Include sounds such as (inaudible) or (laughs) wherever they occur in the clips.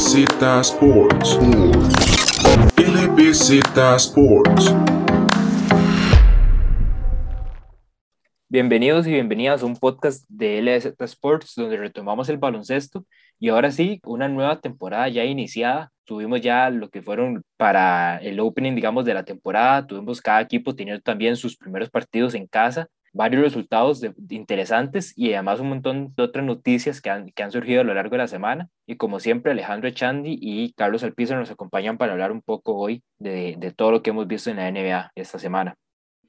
LBZ Sports. LBZ Sports. Bienvenidos y bienvenidas a un podcast de LBZ Sports donde retomamos el baloncesto y ahora sí, una nueva temporada ya iniciada. Tuvimos ya lo que fueron para el opening, digamos, de la temporada. Tuvimos cada equipo teniendo también sus primeros partidos en casa varios resultados de, interesantes y además un montón de otras noticias que han, que han surgido a lo largo de la semana. Y como siempre, Alejandro Echandi y Carlos Alpizar nos acompañan para hablar un poco hoy de, de todo lo que hemos visto en la NBA esta semana.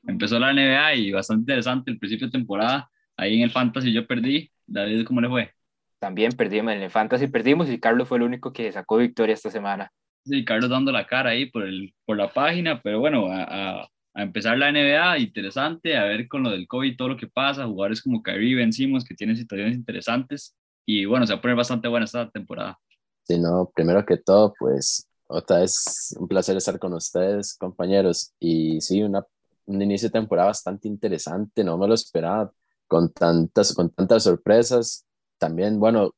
Empezó la NBA y bastante interesante el principio de temporada. Ahí en el Fantasy yo perdí. David, ¿cómo le fue? También perdimos en el Fantasy, perdimos y Carlos fue el único que sacó victoria esta semana. Sí, Carlos dando la cara ahí por, el, por la página, pero bueno, a, a empezar la NBA, interesante, a ver con lo del COVID todo lo que pasa, jugadores como Kyrie vencimos que tienen situaciones interesantes y bueno, se va a poner bastante buena esta temporada. Sí, no, primero que todo, pues otra vez un placer estar con ustedes, compañeros, y sí, una, un inicio de temporada bastante interesante, no me lo esperaba, con tantas, con tantas sorpresas, también, bueno,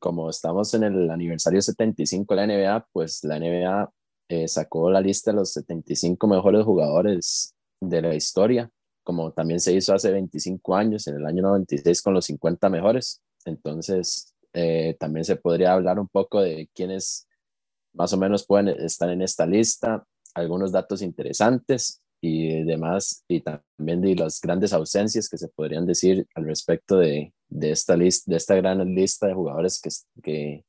como estamos en el aniversario 75 de la NBA, pues la NBA eh, sacó la lista de los 75 mejores jugadores de la historia, como también se hizo hace 25 años, en el año 96 con los 50 mejores. Entonces, eh, también se podría hablar un poco de quiénes más o menos pueden estar en esta lista, algunos datos interesantes y demás, y también de las grandes ausencias que se podrían decir al respecto de, de esta, lista, de esta gran lista de jugadores que, que,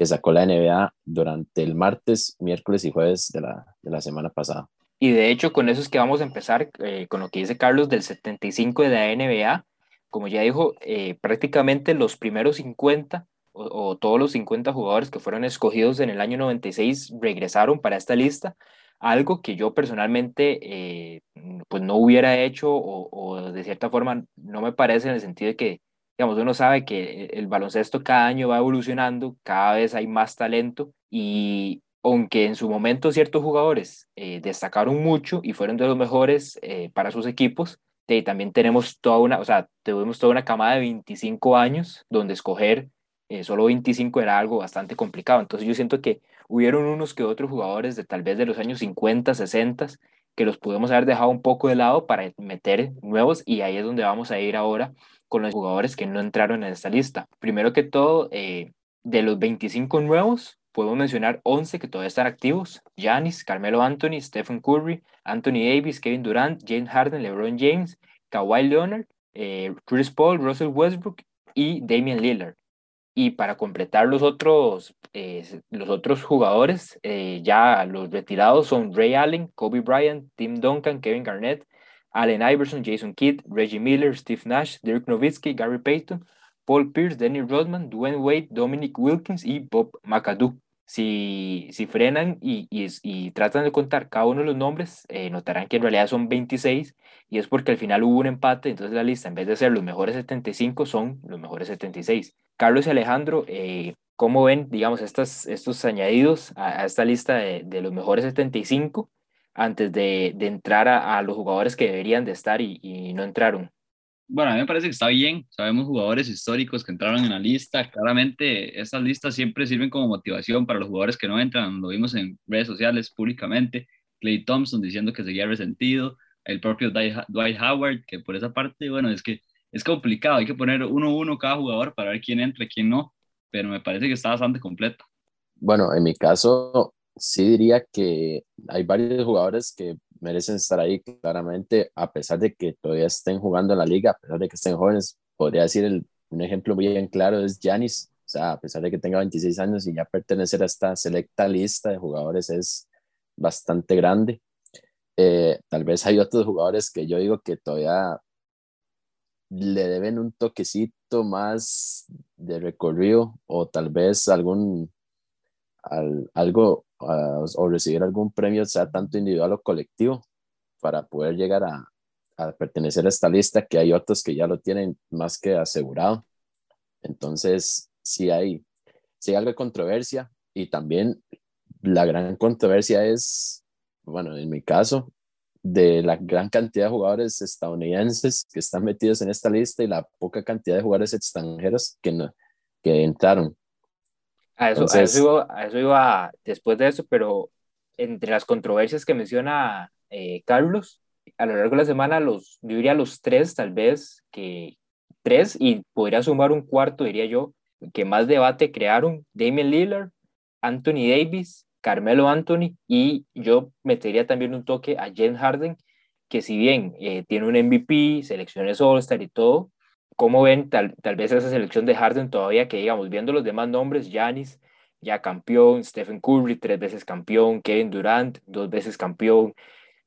que sacó la NBA durante el martes, miércoles y jueves de la, de la semana pasada. Y de hecho, con eso es que vamos a empezar eh, con lo que dice Carlos del 75 de la NBA. Como ya dijo, eh, prácticamente los primeros 50 o, todos los 50 jugadores que fueron escogidos en el año 96 regresaron para esta lista, algo que yo personalmente eh, pues no hubiera hecho o, o, de cierta forma no me parece en el sentido de que digamos, uno sabe que el baloncesto cada año va evolucionando, cada vez hay más talento y aunque en su momento ciertos jugadores eh, destacaron mucho y fueron de los mejores eh, para sus equipos, también tenemos toda una, o sea, tuvimos toda una camada de 25 años donde escoger eh, solo 25 era algo bastante complicado. Entonces yo siento que hubieron unos que otros jugadores de tal vez de los años 50, 60, que los pudimos haber dejado un poco de lado para meter nuevos y ahí es donde vamos a ir ahora con los jugadores que no entraron en esta lista. Primero que todo, eh, de los 25 nuevos, podemos mencionar 11 que todavía están activos. Giannis, Carmelo Anthony, Stephen Curry, Anthony Davis, Kevin Durant, James Harden, LeBron James, Kawhi Leonard, eh, Chris Paul, Russell Westbrook y Damian Lillard. Y para completar los otros, eh, los otros jugadores, ya los retirados son Ray Allen, Kobe Bryant, Tim Duncan, Kevin Garnett, Allen Iverson, Jason Kidd, Reggie Miller, Steve Nash, Dirk Nowitzki, Gary Payton, Paul Pierce, Danny Rodman, Dwayne Wade, Dominic Wilkins y Bob McAdoo. Si, si frenan y, y, tratan de contar cada uno de los nombres, eh, notarán que en realidad son 26 y es porque al final hubo un empate, entonces la lista en vez de ser los mejores 75 son los mejores 76. Carlos y Alejandro, eh, ¿cómo ven, digamos, estas, estos añadidos a, esta lista de, de los mejores 75? Antes de, de entrar a, a, los jugadores que deberían de estar y, y, no entraron? Bueno, a mí me parece que está bien. Sabemos jugadores históricos que entraron en la lista. Claramente, estas listas siempre sirven como motivación para los jugadores que no entran. Lo vimos en redes sociales públicamente. Clay Thompson diciendo que seguía resentido. El propio Dwight Howard, que por esa parte, bueno, es que es complicado. Hay que poner uno a uno cada jugador para ver quién entra y quién no. Pero me parece que está bastante completa. Bueno, en mi caso, sí diría que hay varios jugadores que merecen estar ahí claramente, a pesar de que todavía estén jugando en la liga, a pesar de que estén jóvenes. Podría decir el, un ejemplo muy bien claro es Giannis, o sea, a pesar de que tenga 26 años y ya pertenecer a esta selecta lista de jugadores es bastante grande. Eh, tal vez hay otros jugadores que yo digo que todavía le deben un toquecito más de recorrido o tal vez algún algo o recibir algún premio, sea tanto individual o colectivo, para poder llegar a, a, pertenecer a esta lista, que hay otros que ya lo tienen más que asegurado. Entonces, sí hay, sí hay algo de controversia y también la gran controversia es, bueno, en mi caso, de la gran cantidad de jugadores estadounidenses que están metidos en esta lista y la poca cantidad de jugadores extranjeros que, no, que entraron. A eso, a, eso iba, a eso iba después de eso, pero entre las controversias que menciona eh, Carlos, a lo largo de la semana, los, yo diría los tres, tal vez, que tres, y podría sumar un cuarto, diría yo, que más debate crearon, Damien Lillard, Anthony Davis, Carmelo Anthony, y yo metería también un toque a Jen Harden, que si bien eh, tiene un MVP, selecciones All-Star y todo, ¿cómo ven tal, tal vez esa selección de Harden todavía que, digamos, viendo los demás nombres, Giannis, ya campeón, Stephen Curry, tres veces campeón, Kevin Durant, dos veces campeón,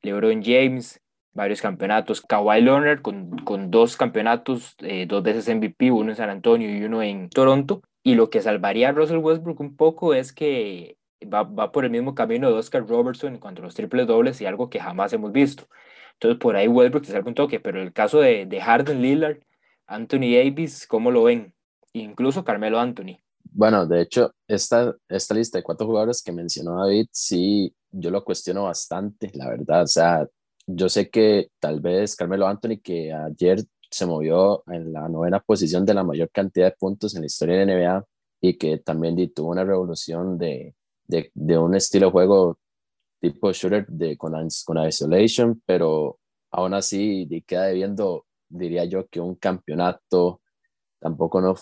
LeBron James, varios campeonatos, Kawhi Leonard con, con dos campeonatos, eh, dos veces MVP, uno en San Antonio y uno en Toronto. Y lo que salvaría a Russell Westbrook un poco es que va, va por el mismo camino de Oscar Robertson en cuanto a los triples dobles y algo que jamás hemos visto. Entonces por ahí Westbrook se salva un toque, pero el caso de, de Harden Lillard, Anthony Davis, ¿cómo lo ven? Incluso Carmelo Anthony. Bueno, de hecho, esta, esta lista de cuatro jugadores que mencionó David, sí, yo lo cuestiono bastante, la verdad. O sea, yo sé que tal vez Carmelo Anthony, que ayer se movió en la novena posición de la mayor cantidad de puntos en la historia de la NBA y que también tuvo una revolución de, de, un estilo de juego tipo shooter de, con, con isolation, pero aún así queda debiendo, diría yo, que un campeonato tampoco no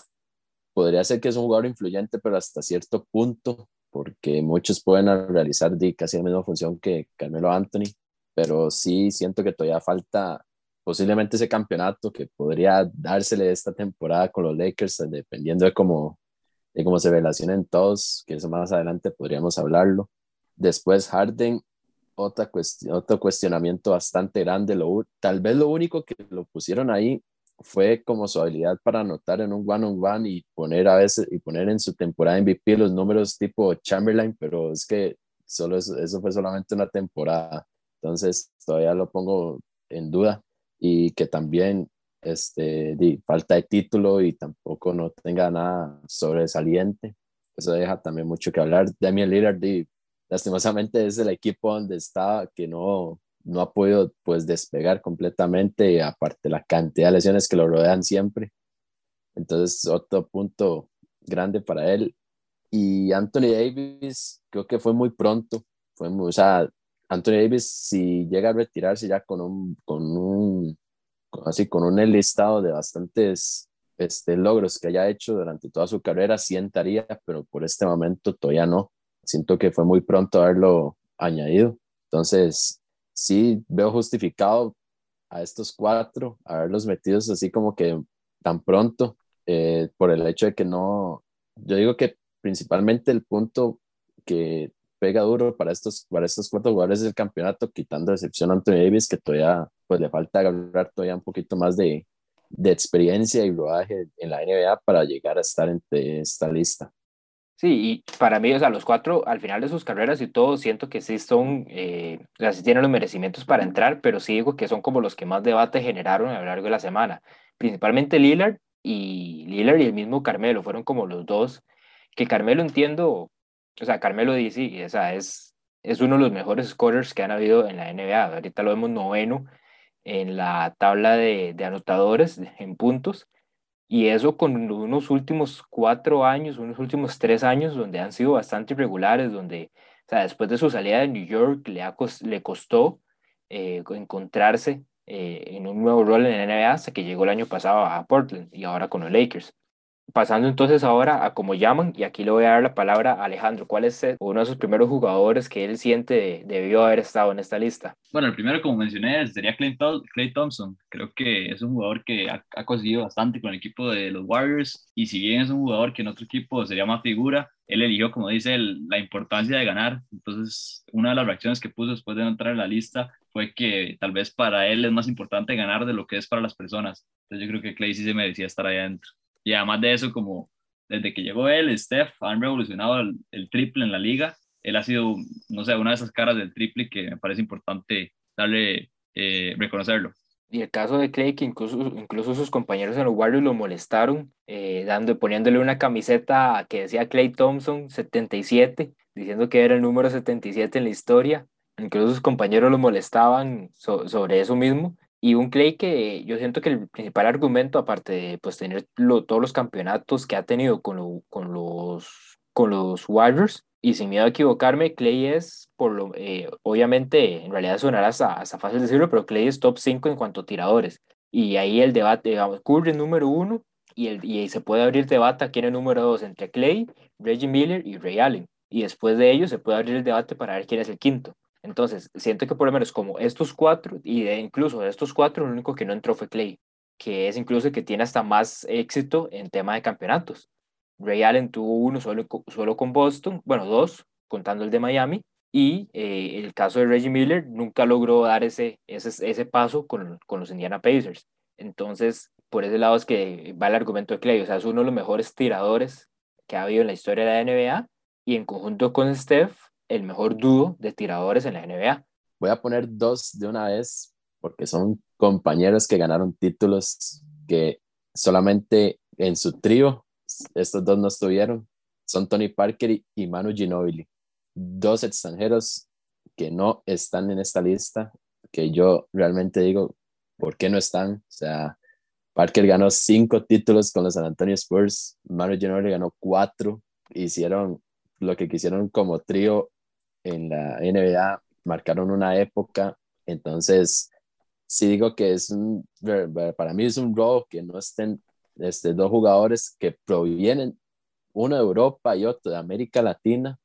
podría ser que es un jugador influyente, pero hasta cierto punto, porque muchos pueden realizar casi la misma función que Carmelo Anthony, pero sí siento que todavía falta posiblemente ese campeonato que podría dársele esta temporada con los Lakers, dependiendo de cómo, de cómo se relacionen todos, que eso más adelante podríamos hablarlo. Después Harden, otra cuestión, otro cuestionamiento bastante grande, lo, tal vez lo único que lo pusieron ahí fue como su habilidad para anotar en un one on one y poner a veces y poner en su temporada MVP los números tipo Chamberlain, pero es que solo eso, eso fue solamente una temporada, entonces todavía lo pongo en duda y que también este, falta de título y tampoco no tenga nada sobresaliente. Eso deja también mucho que hablar. Damian Lillard, di, lastimosamente es el equipo donde está que no, no ha podido pues despegar completamente, aparte la cantidad de lesiones que lo rodean siempre. Entonces, otro punto grande para él. Y Anthony Davis, creo que fue muy pronto. Fue muy, o sea, Anthony Davis, si llega a retirarse ya con un, con un, así, con un listado de bastantes este, logros que haya hecho durante toda su carrera, sientaría, pero por este momento todavía no. Siento que fue muy pronto haberlo añadido. Entonces, sí veo justificado a estos cuatro, haberlos metidos así como que tan pronto, eh, por el hecho de que no, yo digo que principalmente el punto que pega duro para estos, para estos cuatro jugadores del campeonato, quitando excepción a Anthony Davis, que todavía pues le falta agarrar todavía un poquito más de, de experiencia y rodaje en la NBA para llegar a estar entre esta lista. Sí, y para mí, o sea, los cuatro al final de sus carreras y todo, siento que sí son, eh, o sea, sí tienen los merecimientos para entrar, pero sí digo que son como los que más debate generaron a lo largo de la semana. Principalmente Lillard y Lillard y el mismo Carmelo fueron como los dos, que Carmelo entiendo, o sea, Carmelo dice, o sea, es, es uno de los mejores scorers que han habido en la NBA. Ahorita lo vemos noveno en la tabla de, de anotadores en puntos y eso con unos últimos cuatro años, unos últimos tres años, donde han sido bastante irregulares, donde, o sea, después de su salida de New York, le, le costó eh, encontrarse eh, en un nuevo rol en la NBA hasta que llegó el año pasado a Portland y ahora con los Lakers. Pasando entonces ahora a cómo llaman, y aquí le voy a dar la palabra a Alejandro. ¿Cuál es eh, uno de sus primeros jugadores que él siente debió haber estado en esta lista? Bueno, el primero, como mencioné, sería Clay, Clay Thompson. Creo que es un jugador que ha, ha, conseguido bastante con el equipo de los Warriors, y si bien es un jugador que en otro equipo sería más figura, él eligió, como dice, la importancia de ganar. Entonces, una de las reacciones que puso después de entrar en la lista fue que tal vez para él es más importante ganar de lo que es para las personas. Entonces, yo creo que Clay sí se merecía estar ahí adentro. Y además de eso, como desde que llegó él, Steph, han revolucionado el, triple en la liga. Él ha sido, no sé, una de esas caras del triple que me parece importante darle, eh, reconocerlo. Y el caso de Clay, que incluso, incluso sus compañeros en los Warriors lo molestaron, eh, dando, poniéndole una camiseta que decía Clay Thompson 77, diciendo que era el número 77 en la historia. Incluso sus compañeros lo molestaban sobre eso mismo. Y un Clay que yo siento que el principal argumento, aparte de pues, tener todos los campeonatos que ha tenido con, con los con los Warriors. Y sin miedo a equivocarme, Clay es, por lo, eh, obviamente, en realidad sonará hasta, hasta fácil decirlo, pero Clay es top 5 en cuanto a tiradores. Y ahí el debate, digamos, Curry es número uno y, el, y se puede abrir debate a quién es número dos entre Clay, Reggie Miller y Ray Allen. Y después de ello se puede abrir el debate para ver quién es el quinto. Entonces, siento que por lo menos como estos cuatro, y incluso de estos cuatro, el único que no entró fue Clay, que es incluso el que tiene hasta más éxito en tema de campeonatos. Ray Allen tuvo uno solo, solo con Boston, bueno, dos, contando el de Miami, y eh, el caso de Reggie Miller nunca logró dar ese, ese, ese paso con, con los Indiana Pacers. Entonces, por ese lado es que va el argumento de Clay, o sea, es uno de los mejores tiradores que ha habido en la historia de la NBA y en conjunto con Steph, el mejor dúo de tiradores en la NBA. Voy a poner dos de una vez porque son compañeros que ganaron títulos que solamente en su trío estos dos no estuvieron. Son Tony Parker y Manu Ginobili, dos extranjeros que no están en esta lista, que yo realmente digo, ¿por qué no están? O sea, Parker ganó cinco títulos con los San Antonio Spurs, Manu Ginobili ganó cuatro, hicieron lo que quisieron como trío en la NBA, marcaron una época, entonces sí digo que es un, para mí es un robo que no estén este, dos jugadores que provienen, uno de Europa y otro de América Latina,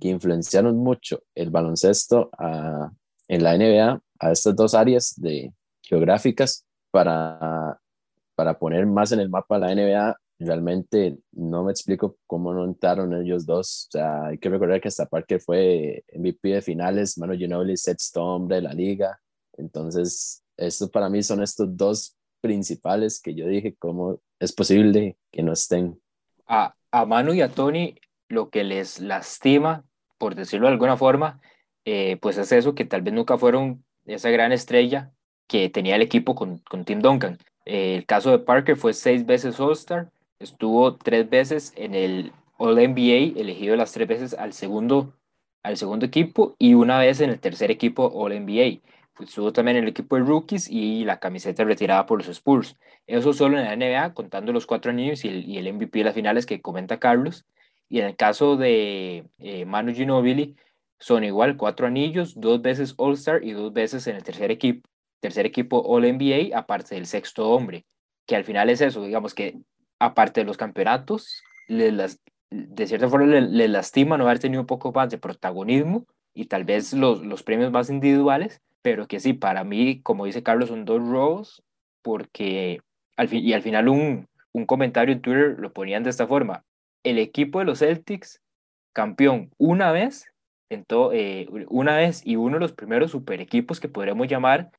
que influenciaron mucho el baloncesto a, en la NBA, a estas dos áreas de, geográficas, para, para poner más en el mapa la NBA realmente no me explico cómo no entraron ellos dos. O sea, hay que recordar que hasta Parker fue MVP de finales, Manu Ginobili, sexto hombre de la liga. Entonces, esto para mí son estos dos principales que yo dije, cómo es posible que no estén. A, a Manu y a Tony lo que les lastima, por decirlo de alguna forma, eh, pues es eso, que tal vez nunca fueron esa gran estrella que tenía el equipo con, con Tim Duncan. Eh, el caso de Parker fue seis veces All-Star, Estuvo tres veces en el All NBA, elegido las tres veces al segundo, al segundo equipo y una vez en el tercer equipo All NBA. Estuvo también en el equipo de rookies y la camiseta retirada por los Spurs. Eso solo en la NBA, contando los cuatro anillos y el, MVP de las finales que comenta Carlos. Y en el caso de eh, Manu Ginobili, son igual cuatro anillos, dos veces All-Star y dos veces en el tercer equipo, tercer equipo All NBA, aparte del sexto hombre. Que al final es eso, digamos que aparte de los campeonatos, las, de cierta forma le, lastima no haber tenido un poco más de protagonismo y tal vez los, los premios más individuales, pero que sí, para mí, como dice Carlos, son dos robos, porque al fin, y al final un, un comentario en Twitter lo ponían de esta forma, el equipo de los Celtics, campeón una vez, en eh, una vez y uno de los primeros super equipos que podríamos llamar,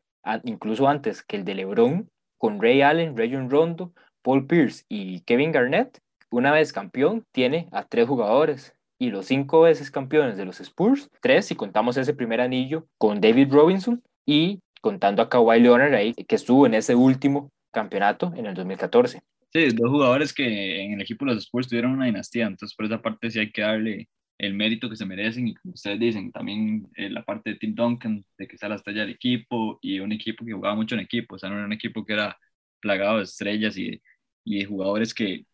incluso antes que el de LeBron, con Ray Allen, Rayon Rondo, Paul Pierce y Kevin Garnett, una vez campeón, tiene a tres jugadores. Y los cinco veces campeones de los Spurs, tres si contamos ese primer anillo con David Robinson y contando a Kawhi Leonard ahí, que estuvo en ese último campeonato en el 2014. Sí, dos jugadores que en el equipo de los Spurs tuvieron una dinastía, entonces por esa parte sí hay que darle el mérito que se merecen y como ustedes dicen, también eh, la parte de Tim Duncan, de que sea la estrella del equipo y un equipo que jugaba mucho en equipo, o sea, no era un equipo que era plagado de estrellas y y de jugadores que,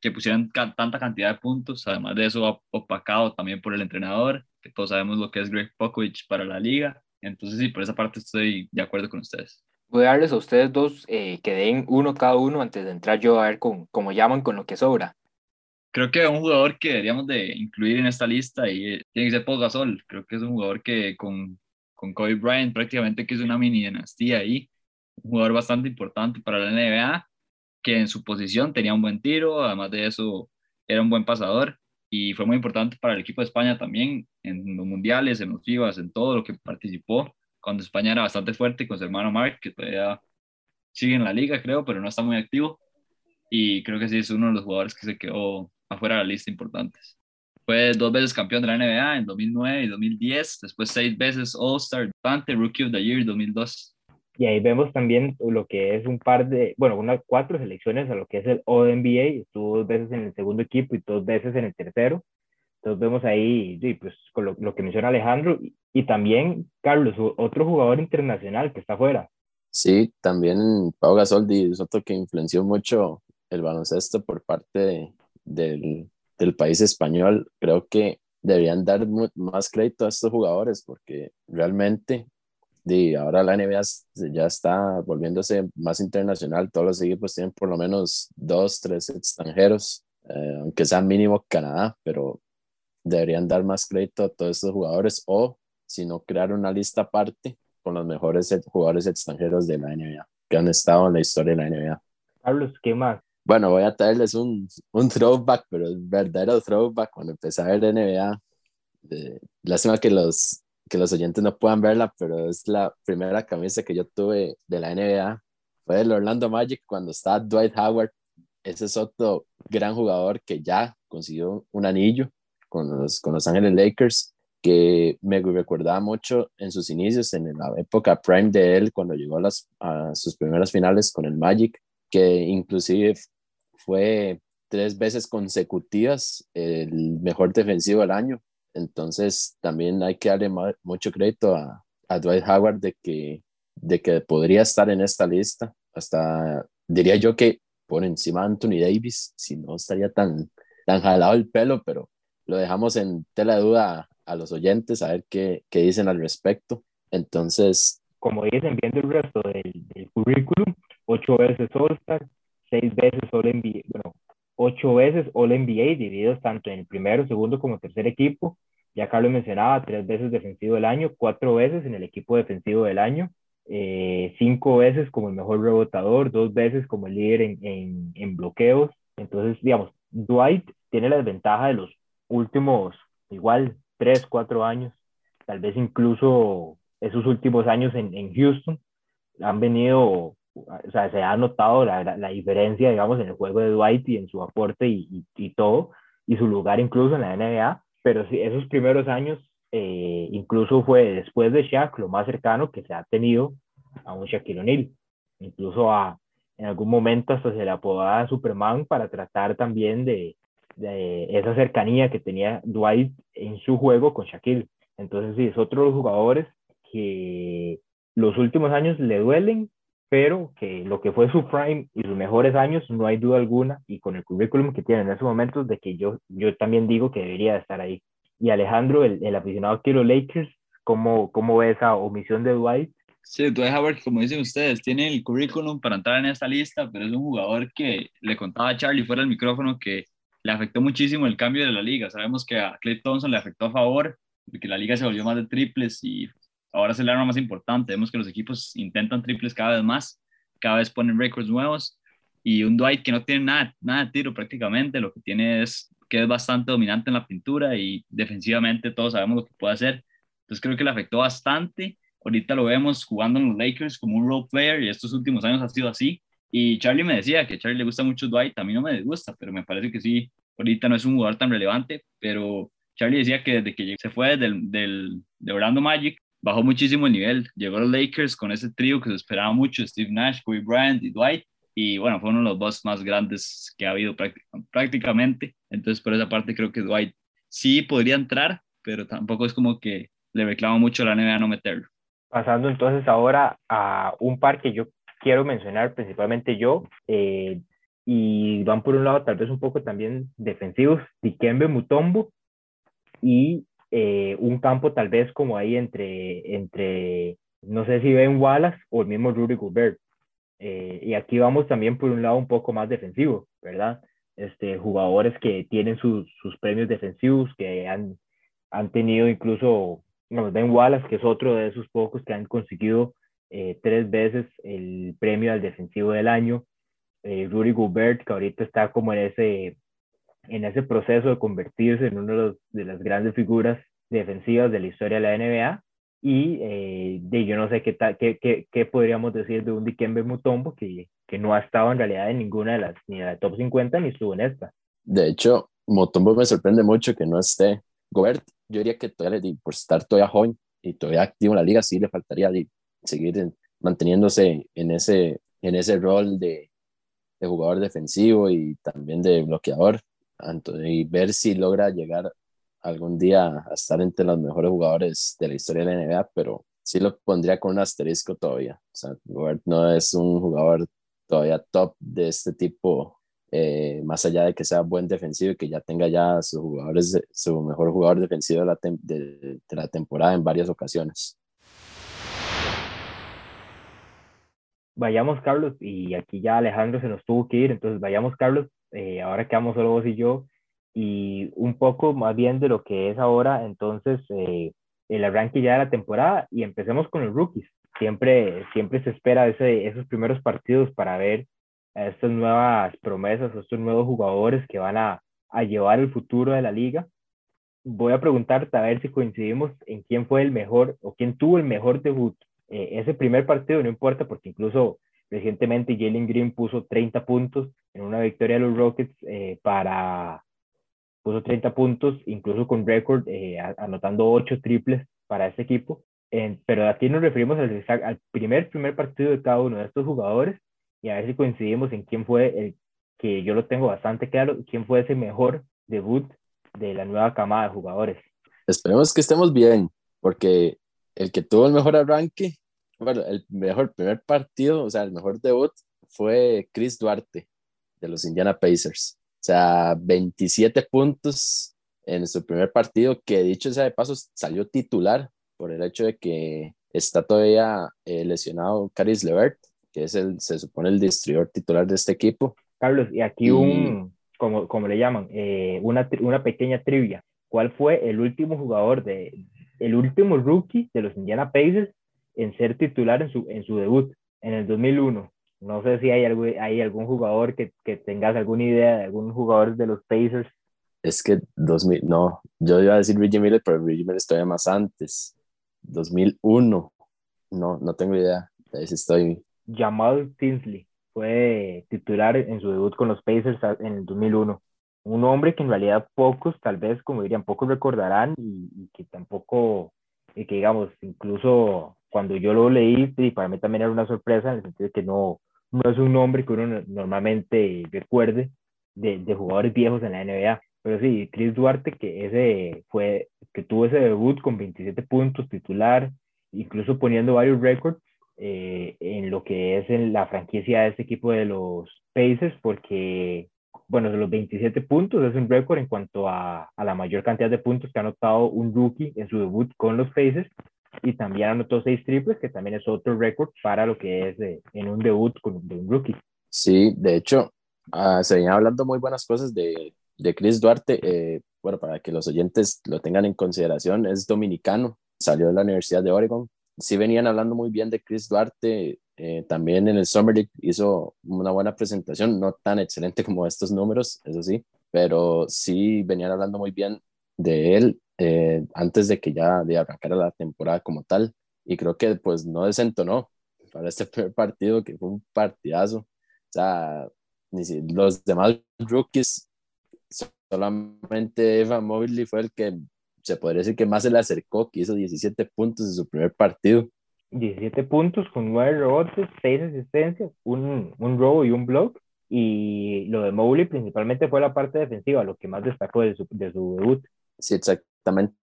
que pusieran tanta cantidad de puntos. Además de eso, opacado también por el entrenador, que todos sabemos lo que es Greg Popovich para la liga. Entonces, sí, por esa parte estoy de acuerdo con ustedes. Voy a darles a ustedes dos eh, que den uno cada uno antes de entrar yo a ver con, cómo llaman con lo que sobra. Creo que un jugador que deberíamos de incluir en esta lista y eh, tiene que ser Paul Gasol. Creo que es un jugador que con, con Kobe Bryant prácticamente que es una mini dinastía ahí. Un jugador bastante importante para la NBA que en su posición tenía un buen tiro, además de eso era un buen pasador y fue muy importante para el equipo de España también en los mundiales, en los FIBAs, en todo lo que participó, cuando España era bastante fuerte con su hermano Mark, que todavía sigue en la liga, creo, pero no está muy activo. Y creo que sí es uno de los jugadores que se quedó afuera de la lista importantes. Fue dos veces campeón de la NBA en 2009 y 2010, después seis veces All-Star, Rookie of the Year 2002. Y ahí vemos también lo que es un par de, bueno, unas cuatro selecciones a lo que es el ONBA, estuvo dos veces en el segundo equipo y dos veces en el tercero. Entonces vemos ahí, pues con lo, que menciona Alejandro, y, también Carlos, otro jugador internacional que está afuera. Sí, también Pau Gasol es otro que influenció mucho el baloncesto por parte del, del país español, creo que deberían dar más crédito a estos jugadores porque realmente y ahora la NBA ya está volviéndose más internacional, todos los equipos tienen por lo menos dos, tres extranjeros, eh, aunque sea mínimo Canadá, pero deberían dar más crédito a todos estos jugadores o si no crear una lista aparte con los mejores jugadores extranjeros de la NBA que han estado en la historia de la NBA. Carlos, ¿qué más? Bueno, voy a traerles un, un throwback, pero es verdadero throwback cuando empecé a ver NBA. Eh, lástima que los, que los oyentes no puedan verla, pero es la primera camisa que yo tuve de la NBA. Fue del Orlando Magic cuando estaba Dwight Howard. Ese es otro gran jugador que ya consiguió un anillo con los, con los Ángeles Lakers, que me recordaba mucho en sus inicios, en la época prime de él, cuando llegó a, a sus primeras finales con el Magic, que inclusive fue tres veces consecutivas el mejor defensivo del año entonces, también hay que darle mucho crédito a, a, Dwight Howard de que, de que podría estar en esta lista. Hasta diría yo que por encima de Anthony Davis, si no estaría tan, tan jalado el pelo, pero lo dejamos en tela de duda a, los oyentes a ver qué, qué, dicen al respecto. Entonces, como dicen, viendo el resto del, del currículum, ocho veces All-Star, seis veces All-NBA, bueno, ocho veces All-NBA, divididos tanto en el primero, segundo como tercer equipo, ya Carlos mencionaba, tres veces defensivo del año, cuatro veces en el equipo defensivo del año, eh, cinco veces como el mejor rebotador, dos veces como el líder en, en, bloqueos. Entonces, digamos, Dwight tiene la desventaja de los últimos, igual, tres, cuatro años, tal vez incluso esos últimos años en, en Houston, han venido, o sea, se ha notado la, la, diferencia, digamos, en el juego de Dwight y en su aporte y, y, y todo, y su lugar incluso en la NBA pero sí, esos primeros años, eh, incluso fue después de Shaq lo más cercano que se ha tenido a un Shaquille O'Neal. Incluso a, en algún momento hasta se le apodaba Superman para tratar también de, de, esa cercanía que tenía Dwight en su juego con Shaquille. Entonces sí, es otro de los jugadores que los últimos años le duelen, pero que lo que fue su prime y sus mejores años, no hay duda alguna, y con el currículum que tiene en esos momentos, de que yo, yo también digo que debería estar ahí. Y Alejandro, el, el aficionado que los Lakers, ¿cómo, ¿cómo ve esa omisión de Dwight? Sí, Dwight Howard, como dicen ustedes, tiene el currículum para entrar en esta lista, pero es un jugador que le contaba a Charlie fuera del micrófono que le afectó muchísimo el cambio de la liga. Sabemos que a Clay Thompson le afectó a favor, porque la liga se volvió más de triples y ahora es el arma más importante. Vemos que los equipos intentan triples cada vez más, cada vez ponen récords nuevos y un Dwight que no tiene nada, nada de tiro prácticamente, lo que tiene es que es bastante dominante en la pintura y defensivamente todos sabemos lo que puede hacer. Entonces creo que le afectó bastante. Ahorita lo vemos jugando en los Lakers como un role player y estos últimos años ha sido así. Y Charlie me decía que a Charlie le gusta mucho Dwight, a mí no me gusta, pero me parece que sí, ahorita no es un jugador tan relevante, pero Charlie decía que desde que se fue del, del, de Orlando Magic, bajó muchísimo el nivel. Llegó a los Lakers con ese trío que se esperaba mucho, Steve Nash, Kobe Bryant y Dwight. Y bueno, fue uno de los dos más grandes que ha habido prácticamente. Entonces, por esa parte, creo que Dwight sí podría entrar, pero tampoco es como que le reclama mucho a la NBA no meterlo. Pasando entonces ahora a un par que yo quiero mencionar, principalmente yo, eh, y van por un lado tal vez un poco también defensivos, Dikembe Mutombo y eh, un campo tal vez como ahí entre, entre no sé si Ben Wallace o el mismo Rudy Gobert. Eh, y aquí vamos también por un lado un poco más defensivo, ¿verdad? Este, jugadores que tienen sus, sus premios defensivos, que han, han tenido incluso, no, Ben Wallace, que es otro de esos pocos que han conseguido eh, tres veces el premio al defensivo del año. Rudy Gobert, que ahorita está como en ese en ese proceso de convertirse en una de, las grandes figuras defensivas de la historia de la NBA. Y eh, de, yo no sé qué, qué, qué, podríamos decir de un Dikembe Mutombo que, que no ha estado en realidad en ninguna de las, ni de la top 50 ni estuvo en esta. De hecho, Mutombo me sorprende mucho que no esté. Gobert, yo diría que todavía, por estar todavía joven y todavía activo en la liga, sí le faltaría seguir manteniéndose en ese, en ese rol de, de jugador defensivo y también de bloqueador y ver si logra llegar algún día a estar entre los mejores jugadores de la historia de la NBA, pero sí lo pondría con un asterisco todavía. O sea, no es un jugador todavía top de este tipo eh, más allá de que sea buen defensivo y que ya tenga ya sus jugadores, su mejor jugador defensivo de la temporada en varias ocasiones. Vayamos, Carlos, y aquí ya Alejandro se nos tuvo que ir, entonces vayamos, Carlos, eh, ahora quedamos solo vos y yo, y un poco más bien de lo que es ahora, entonces, eh, el arranque ya de la temporada, y empecemos con los rookies. Siempre, siempre se espera ese, esos primeros partidos para ver estas nuevas promesas, estos nuevos jugadores que van a, a llevar el futuro de la liga. Voy a preguntarte a ver si coincidimos en quién fue el mejor o quién tuvo el mejor debut. Eh, ese primer partido no importa porque incluso recientemente Jalen Green puso 30 puntos en una victoria de los Rockets eh, para puso 30 puntos, incluso con récord, eh, anotando 8 triples para ese equipo. pero aquí nos referimos al, al primer, primer partido de cada uno de estos jugadores y a ver si coincidimos en quién fue el que yo lo tengo bastante claro, quién fue ese mejor debut de la nueva camada de jugadores. Esperemos que estemos bien, porque el que tuvo el mejor arranque, bueno, el mejor primer partido, o sea, el mejor debut fue Chris Duarte de los Indiana Pacers. O sea, 27 puntos en su primer partido, que dicho sea de paso, salió titular por el hecho de que está todavía eh, lesionado Caris Levert que es el, se supone el distribuidor titular de este equipo. Carlos, y aquí un, como, como le llaman, eh, una, una pequeña trivia. ¿Cuál fue el último jugador de, el último rookie de los Indiana Pacers en ser titular en su, en su debut en el 2001? No sé si hay, algo, hay algún jugador que, que tengas alguna idea de algún jugador de los Pacers. Es que 2000, no, yo iba a decir Reggie Miller, pero Reggie Miller todavía más antes. 2001, no, no tengo idea. Ahí estoy Jamal Tinsley fue titular en su debut con los Pacers en el 2001. Un hombre que en realidad pocos, tal vez, como dirían, pocos recordarán y, que tampoco, y que digamos, incluso cuando yo lo leí, y para mí también era una sorpresa en el sentido de que no, no es un nombre que uno normalmente recuerde de, de jugadores viejos en la NBA. Pero sí, Chris Duarte, que ese fue, que tuvo ese debut con 27 puntos titular, incluso poniendo varios récords, eh, en lo que es en la franquicia de este equipo de los Pacers, porque, bueno, los 27 puntos es un récord en cuanto a, a, la mayor cantidad de puntos que ha anotado un rookie en su debut con los Pacers, y también anotó seis triples, que también es otro récord para lo que es en un debut con, de un rookie. Sí, de hecho, uh, se venía hablando muy buenas cosas de, de Chris Duarte. Eh, bueno, para que los oyentes lo tengan en consideración, es dominicano, salió de la Universidad de Oregon, sí venían hablando muy bien de Chris Duarte, eh, también en el Summer League hizo una buena presentación, no tan excelente como estos números, eso sí, pero sí venían hablando muy bien de él eh, antes de que ya de arrancara la temporada como tal, y creo que pues no desentonó para este (laughs) primer partido, que fue un partidazo, o sea, ni si, los demás rookies, solamente Evan Mobley fue el que se podría decir que más se le acercó, que hizo 17 puntos en su primer partido. 17 puntos con 9 rebotes, 6 asistencias, un, un robo y un block. Y lo de Mowley principalmente fue la parte defensiva, lo que más destacó de su, de su debut. Sí, exactamente.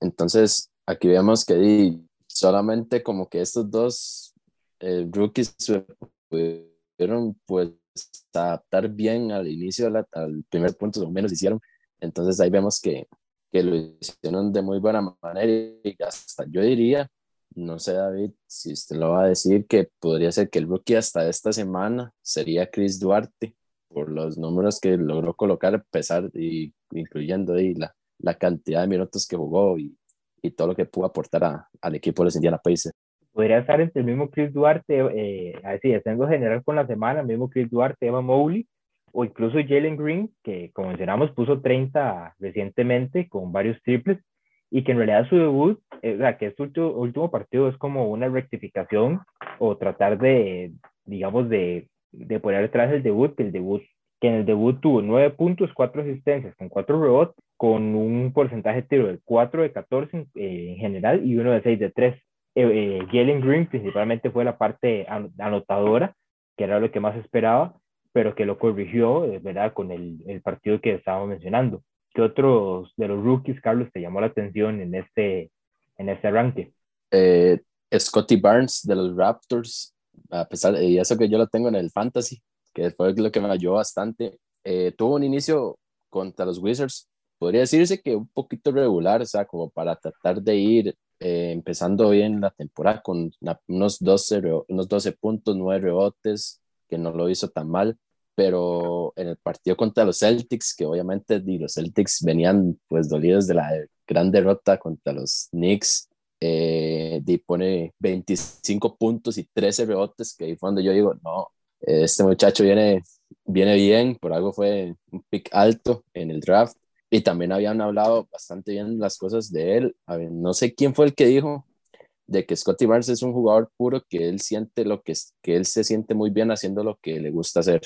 Entonces, aquí vemos que solamente como que estos dos eh, rookies pudieron pues adaptar bien al inicio, al primer punto, o menos hicieron. Entonces ahí vemos que, que lo hicieron de muy buena manera y hasta yo diría, no sé David, si usted lo va a decir, que podría ser que el rookie hasta esta semana sería Chris Duarte por los números que logró colocar pesar y incluyendo ahí la, la cantidad de minutos que jugó y, y todo lo que pudo aportar a, al equipo de los Indiana Pacers. Podría estar entre el mismo Chris Duarte, eh, así, tengo general con la semana, el mismo Chris Duarte, Emma Mowley, o incluso Jalen Green, que como mencionamos puso 30 recientemente con varios triples y que en realidad su debut, eh, o sea, que este último, último partido es como una rectificación o tratar de, digamos, de, de poner detrás el debut, que el debut, que en el debut tuvo 9 puntos, 4 asistencias, con 4 rebotes, con un porcentaje de tiro del 4 de 14 eh, en general y uno de 6 de 3. Eh, Jalen Green principalmente fue la parte anotadora, que era lo que más esperaba, pero que lo corrigió, eh, ¿verdad? Con el, el partido que estábamos mencionando. ¿Qué otros de los rookies, Carlos, te llamó la atención en este, en este arranque? Eh, Scotty Barnes de los Raptors, a pesar de eso que yo lo tengo en el fantasy, que fue lo que me ayudó bastante. Eh, tuvo un inicio contra los Wizards, podría decirse que un poquito regular, o sea, como para tratar de ir eh, empezando bien la temporada con unos 12, unos 12 puntos, 9 rebotes, que no lo hizo tan mal, pero en el partido contra los Celtics, que obviamente los Celtics venían pues dolidos de la gran derrota contra los Knicks, eh, pone 25 puntos y 13 rebotes, que ahí fue donde yo digo, no, este muchacho viene, viene bien, por algo fue un pick alto en el draft. Y también habían hablado bastante bien las cosas de él. no sé quién fue el que dijo de que Scotty Barnes es un jugador puro, que él siente lo que, que él se siente muy bien haciendo lo que le gusta hacer,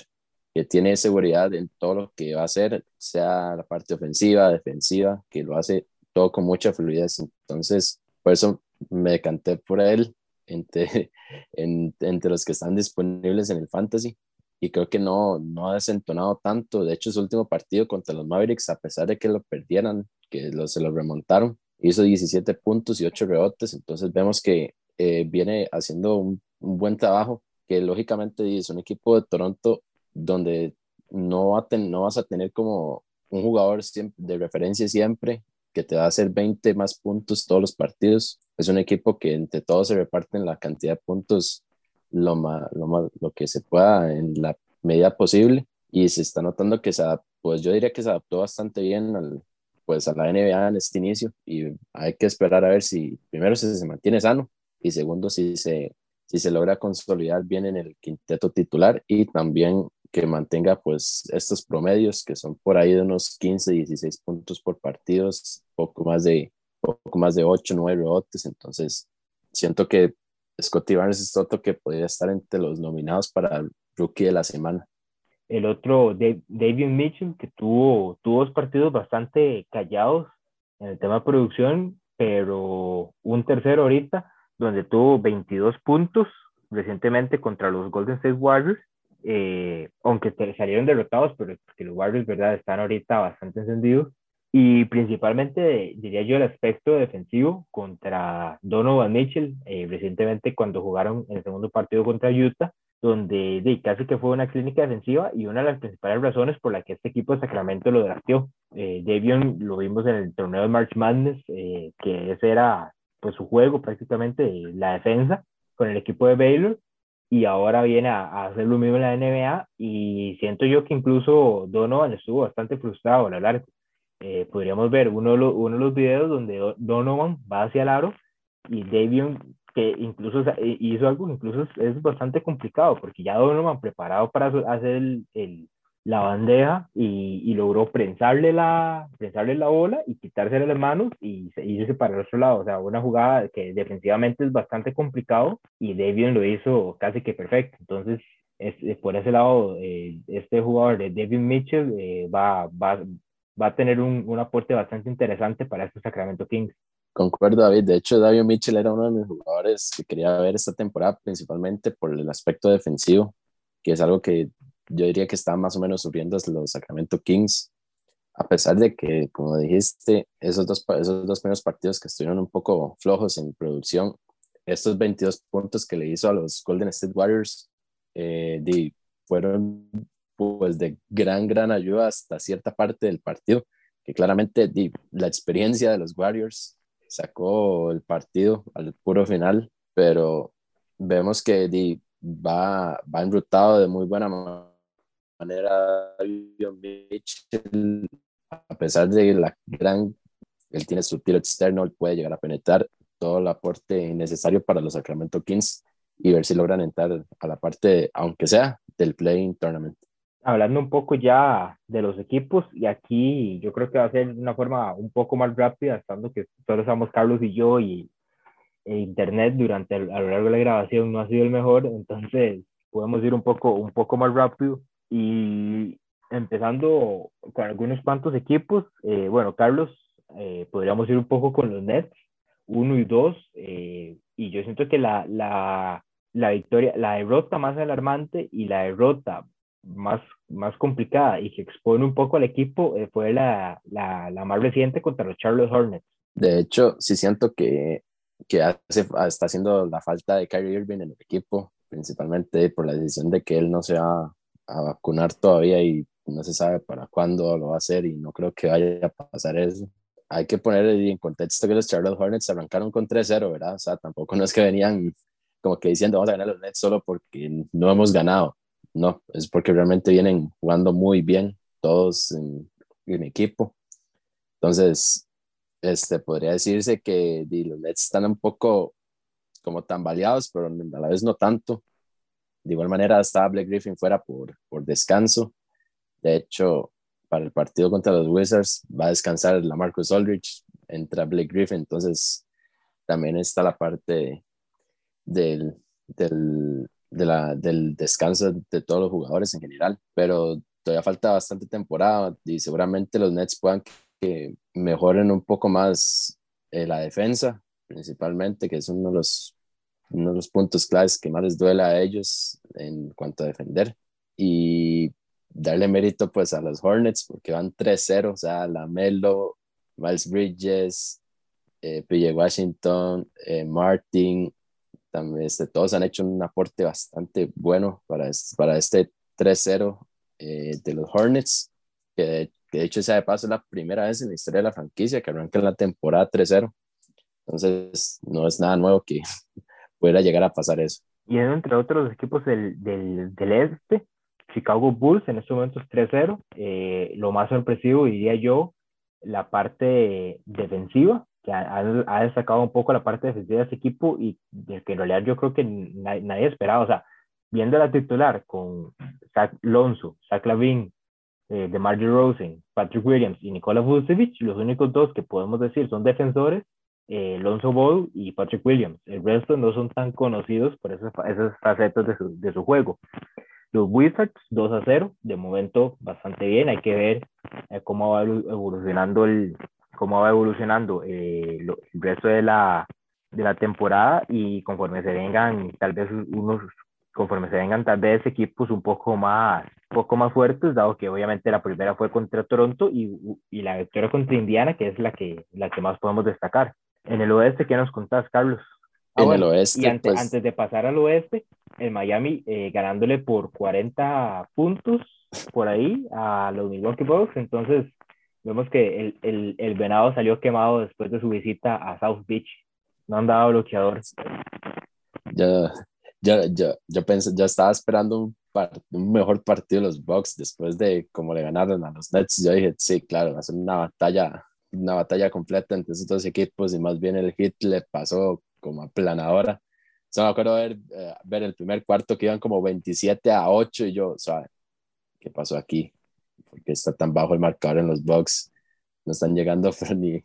que tiene seguridad en todo lo que va a hacer, sea la parte ofensiva, defensiva, que lo hace todo con mucha fluidez. Entonces, por eso me decanté por él entre, (laughs) entre los que están disponibles en el fantasy y creo que no, no ha desentonado tanto. De hecho, su último partido contra los Mavericks, a pesar de que lo perdieran, que lo, se lo remontaron, hizo 17 puntos y 8 rebotes. Entonces vemos que eh, viene haciendo un, un, buen trabajo, que lógicamente es un equipo de Toronto donde no, va no vas a tener como un jugador de referencia siempre que te va a hacer 20 más puntos todos los partidos. Es un equipo que entre todos se reparten la cantidad de puntos lo, más, lo, más, lo que se pueda en la medida posible. Y se está notando que se pues yo diría que se adaptó bastante bien al, pues a la NBA en este inicio. Y hay que esperar a ver si primero si se mantiene sano y segundo si se, si se logra consolidar bien en el quinteto titular y también que mantenga pues estos promedios que son por ahí de unos 15, 16 puntos por partidos, poco más de, poco más de 8, 9 rebotes, entonces siento que Scotty Barnes es otro que podría estar entre los nominados para el rookie de la semana. El otro, David Mitchell, que tuvo, dos partidos bastante callados en el tema de producción, pero un tercero ahorita, donde tuvo 22 puntos recientemente contra los Golden State Warriors eh, aunque salieron derrotados, pero que los Warriors, ¿verdad? Están ahorita bastante encendidos. Y principalmente, diría yo, el aspecto defensivo contra Donovan Mitchell, eh, recientemente cuando jugaron el segundo partido contra Utah, donde de, casi que fue una clínica defensiva y una de las principales razones por la que este equipo de Sacramento lo drafteó. Eh, Devion lo vimos en el torneo de March Madness, eh, que ese era pues su juego prácticamente, la defensa con el equipo de Baylor y ahora viene a, hacer lo mismo en la NBA y siento yo que incluso Donovan estuvo bastante frustrado al largo. Eh, podríamos ver uno de, los, uno de los videos donde Donovan va hacia el aro y Davion que incluso hizo algo incluso es, bastante complicado porque ya Donovan preparado para hacer el, el, la bandeja y, y, logró prensarle la, prensarle la bola y quitársela de las manos y irse para el otro lado. O sea, una jugada que defensivamente es bastante complicado y Davion lo hizo casi que perfecto. Entonces, es, por ese lado, eh, este jugador de David Mitchell eh, va, va, va, a tener un, un, aporte bastante interesante para este Sacramento Kings. Concuerdo, David. De hecho, David Mitchell era uno de mis jugadores que quería ver esta temporada, principalmente por el aspecto defensivo, que es algo que yo diría que está más o menos sufriendo los Sacramento Kings, a pesar de que, como dijiste, esos dos, esos dos primeros partidos que estuvieron un poco flojos en producción, estos 22 puntos que le hizo a los Golden State Warriors eh, fueron pues de gran, gran ayuda hasta cierta parte del partido, que claramente la experiencia de los Warriors sacó el partido al puro final, pero vemos que va, va enrutado de muy buena manera a pesar de la gran, él tiene su tiro externo, puede llegar a penetrar todo el aporte necesario para los Sacramento Kings y ver si logran entrar a la parte, aunque sea, del playing tournament. Hablando un poco ya de los equipos, y aquí yo creo que va a ser una forma un poco más rápida, estando que todos estamos Carlos y yo, y el internet durante a lo largo de la grabación no ha sido el mejor, entonces podemos ir un poco, un poco más rápido. Y empezando con algunos cuantos equipos, eh, bueno, Carlos, eh, podríamos ir un poco con los Nets, uno y dos, eh, y yo siento que la, la, la, victoria, la derrota más alarmante y la derrota más, más complicada y que expone un poco al equipo fue la, la, la, más reciente contra los Charlotte Hornets. De hecho, sí siento que, que hace, está haciendo la falta de Kyrie Irving en el equipo, principalmente por la decisión de que él no sea a vacunar todavía y no se sabe para cuándo lo va a hacer y no creo que vaya a pasar eso. Hay que poner en contexto que los Charlotte Hornets arrancaron con 3-0, ¿verdad? O sea, tampoco no es que venían como que diciendo vamos a ganar los Nets solo porque no hemos ganado. No, es porque realmente vienen jugando muy bien todos en, equipo. Entonces, este, podría decirse que los Nets están un poco como tambaleados, pero a la vez no tanto. De igual manera, está Blake Griffin fuera por, por descanso. De hecho, para el partido contra los Wizards va a descansar la Marcus Aldridge, entra Blake Griffin, entonces también está la parte del, del, de la, del descanso de todos los jugadores en general, pero todavía falta bastante temporada y seguramente los Nets puedan que mejoren un poco más eh, la defensa, principalmente, que es uno de los uno de los puntos claves que más les duele a ellos en cuanto a defender. Y darle mérito pues a los Hornets porque van 3-0, o sea, la Melo, Miles Bridges, eh, PJ Washington, eh, Martin, también este, todos han hecho un aporte bastante bueno para para este 3-0 eh, de los Hornets, que que de hecho sea de paso la primera vez en la historia de la franquicia que arranca la temporada 3-0. Entonces, no es nada nuevo que (laughs) pudiera llegar a pasar eso. Y entre otros equipos del, del, del este, Chicago Bulls en estos momentos 3-0. Eh, lo más sorpresivo, diría yo, la parte defensiva, que ha, destacado un poco la parte defensiva de ese equipo y que en realidad yo creo que nadie, nadie esperaba. O sea, viendo la titular con Zach Lonzo, Zach Lavin, eh, de Margie Rosen, Patrick Williams y Nikola Vucevic, los únicos dos que podemos decir son defensores eh, Lonzo Ball y Patrick Williams. El resto no son tan conocidos por esas, esas facetas de su, de su juego. Los Wizards 2 a 0, de momento bastante bien. Hay que ver eh, cómo va evolucionando el, cómo va evolucionando eh, lo, el resto de la, de la temporada y conforme se vengan tal vez unos conforme se vengan tal vez equipos un poco más poco más fuertes dado que obviamente la primera fue contra Toronto y, y la victoria contra Indiana que es la que la que más podemos destacar en el oeste, ¿qué nos contás, Carlos? Ah, en el oeste. Y antes, pues... antes, de pasar al oeste, el Miami eh, ganándole por 40 puntos por ahí a los Milwaukee Bucks. Entonces, vemos que el, el, el, venado salió quemado después de su visita a South Beach. No andaba bloqueador. Ya, ya, ya, yo pensé, ya estaba esperando un, par, un mejor partido de los Bucks después de cómo le ganaron a los Nets. Yo dije, sí, claro, va a ser una batalla una batalla completa entre esos dos equipos y más bien el hit le pasó como aplanadora. So, me acuerdo ver, eh, ver el primer cuarto que iban como 27 a 8 y yo, ¿sabes? ¿Qué pasó aquí? Porque está tan bajo el marcador en los box? No están llegando (laughs) ni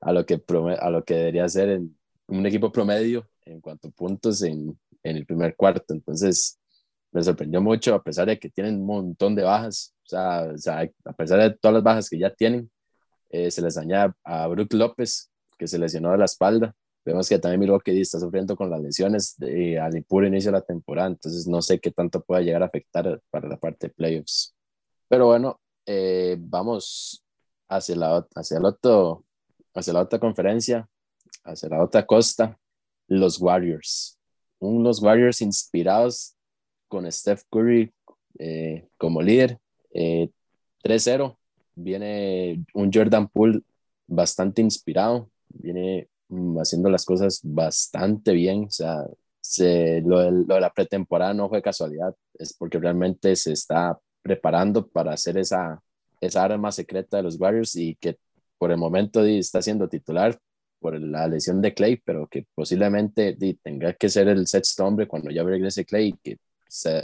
a lo que, a lo que debería ser en un equipo promedio en cuanto a puntos en, en el primer cuarto. Entonces, me sorprendió mucho, a pesar de que tienen un montón de bajas, o sea, o sea, a pesar de todas las bajas que ya tienen, eh, se les añade a Brook López, que se lesionó de la espalda. Vemos que también Milwaukee está sufriendo con las lesiones de, al puro inicio de la temporada, entonces no sé qué tanto pueda llegar a afectar para la parte de playoffs. Pero bueno, eh, vamos hacia la, hacia, el otro, hacia la otra conferencia, hacia la otra costa, los Warriors. Unos Warriors inspirados con Steph Curry eh, como líder, 3-0 viene un Jordan Poole bastante inspirado, viene haciendo las cosas bastante bien, o sea, lo, de, la pretemporada no fue casualidad, es porque realmente se está preparando para hacer esa, esa arma secreta de los Warriors y que por el momento está siendo titular por la lesión de Clay, pero que posiblemente tenga que ser el sexto hombre cuando ya regrese Clay y que,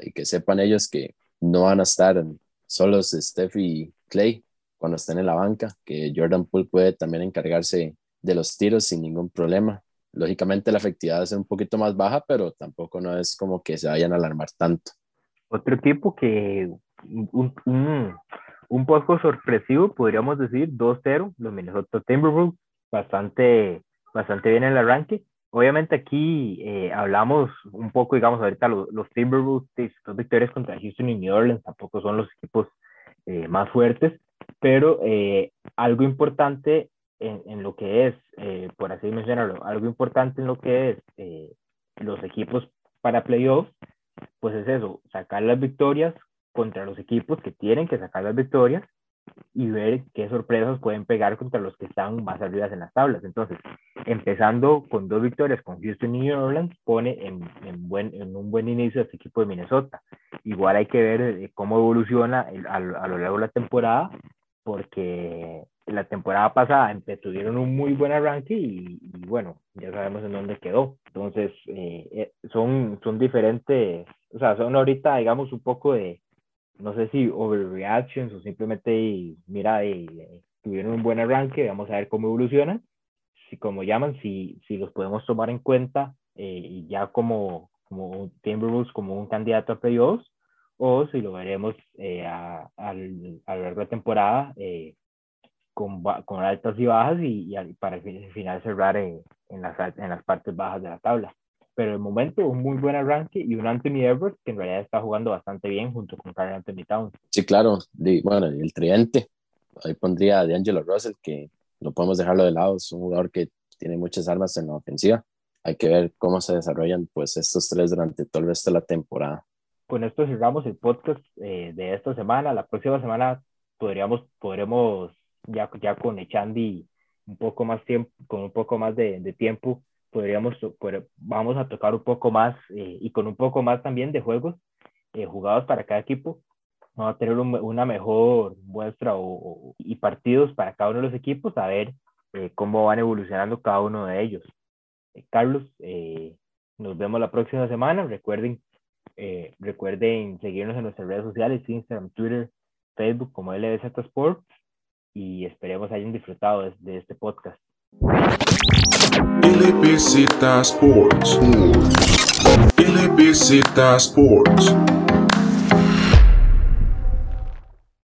y que sepan ellos que no van a estar solos Steph y Clay, cuando estén en la banca, que Jordan Poole puede también encargarse de los tiros sin ningún problema. Lógicamente la efectividad ser un poquito más baja, pero tampoco no es como que se vayan a alarmar tanto. Otro equipo que un, un, un poco sorpresivo, podríamos decir, 2-0, los Minnesota Timberwolves, bastante, bastante bien en el arranque. Obviamente aquí eh, hablamos un poco, digamos, ahorita los, los Timberwolves, dos victorias contra Houston y New Orleans, tampoco son los equipos eh, más fuertes, pero eh, algo importante en, en, lo que es, por así mencionarlo, algo importante en lo que es los equipos para playoffs, pues es eso, sacar las victorias contra los equipos que tienen que sacar las victorias y ver qué sorpresas pueden pegar contra los que están más arriba en las tablas. Entonces, empezando con dos victorias con Houston y New Orleans, pone en, en, buen, en un buen inicio a este equipo de Minnesota. Igual hay que ver eh, cómo evoluciona a, a, lo largo de la temporada, porque la temporada pasada tuvieron un muy buen arranque y, y, bueno, ya sabemos en dónde quedó. Entonces, eh, eh, son, son diferentes, o sea, son ahorita, digamos, un poco de, no sé si overreactions o simplemente, mira, tuvieron un buen arranque, vamos a ver cómo evolucionan, si como llaman, si, si los podemos tomar en cuenta eh, y ya como, como Timberwolves como un candidato a playoffs, o si lo veremos eh, a, a, a, lo largo de la temporada eh, con, con, altas y bajas y, y para al final cerrar en, en, las, en las partes bajas de la tabla pero de momento un muy buen arranque y un Anthony Edwards que en realidad está jugando bastante bien junto con Carl Anthony Towns. Sí, claro, bueno, el tridente, ahí pondría a D'Angelo Russell, que no podemos dejarlo de lado, es un jugador que tiene muchas armas en la ofensiva. Hay que ver cómo se desarrollan pues estos tres durante todo el resto de la temporada. Con esto cerramos el podcast eh, de esta semana. La próxima semana podríamos, podremos ya, ya con Echandi un poco más tiempo, con un poco más de, de tiempo, podríamos, vamos a tocar un poco más eh, y con un poco más también de juegos eh, jugados para cada equipo. Vamos a tener un, una mejor muestra o, y partidos para cada uno de los equipos, a ver eh, cómo van evolucionando cada uno de ellos. Carlos, nos vemos la próxima semana. Recuerden, recuerden seguirnos en nuestras redes sociales, Instagram, Twitter, Facebook como LBZ Sports y esperemos hayan disfrutado de, de este podcast. LBZ Sports. LBZ Sports.